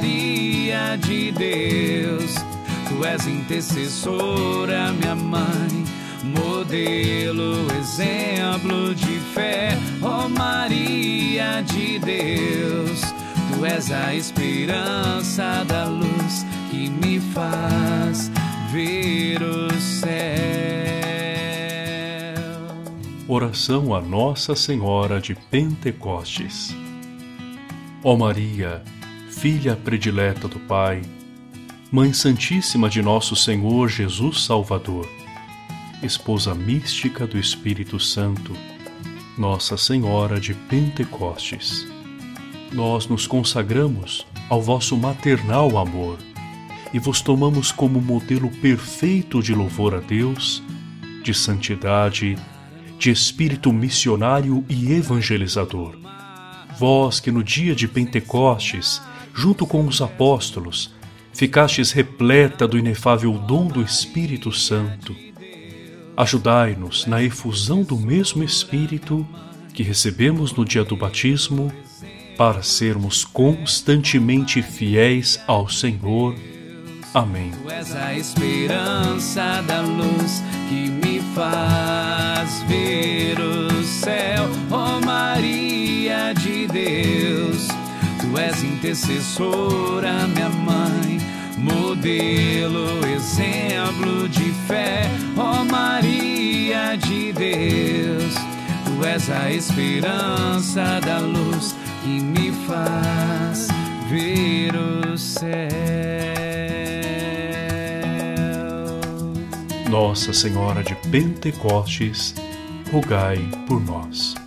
Maria de Deus, tu és intercessora, minha mãe, modelo, exemplo de fé, ó Maria de Deus, tu és a esperança da luz que me faz ver o céu. Oração a Nossa Senhora de Pentecostes. Ó Maria, filha predileta do Pai, Mãe Santíssima de nosso Senhor Jesus Salvador, esposa mística do Espírito Santo, Nossa Senhora de Pentecostes, nós nos consagramos ao vosso maternal amor e vos tomamos como modelo perfeito de louvor a Deus, de santidade de espírito missionário e evangelizador. Vós que no dia de Pentecostes, junto com os apóstolos, ficastes repleta do inefável dom do Espírito Santo, ajudai-nos na efusão do mesmo Espírito que recebemos no dia do batismo, para sermos constantemente fiéis ao Senhor. Amém. Tu és a esperança da luz que me faz ver o céu, ó oh Maria de Deus. Tu és intercessora, minha mãe, modelo, exemplo de fé, ó oh Maria de Deus. Tu és a esperança da luz que me faz ver o céu. Nossa Senhora de Pentecostes, rogai por nós.